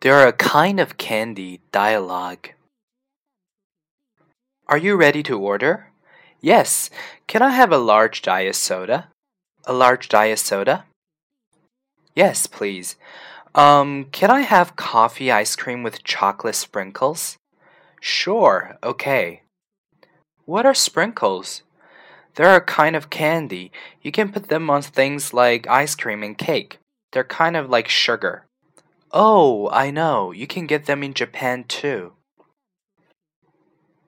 They're a kind of candy dialogue. Are you ready to order? Yes. Can I have a large diet soda? A large diet soda? Yes, please. Um, can I have coffee ice cream with chocolate sprinkles? Sure, okay. What are sprinkles? They're a kind of candy. You can put them on things like ice cream and cake. They're kind of like sugar. Oh, I know. You can get them in Japan too.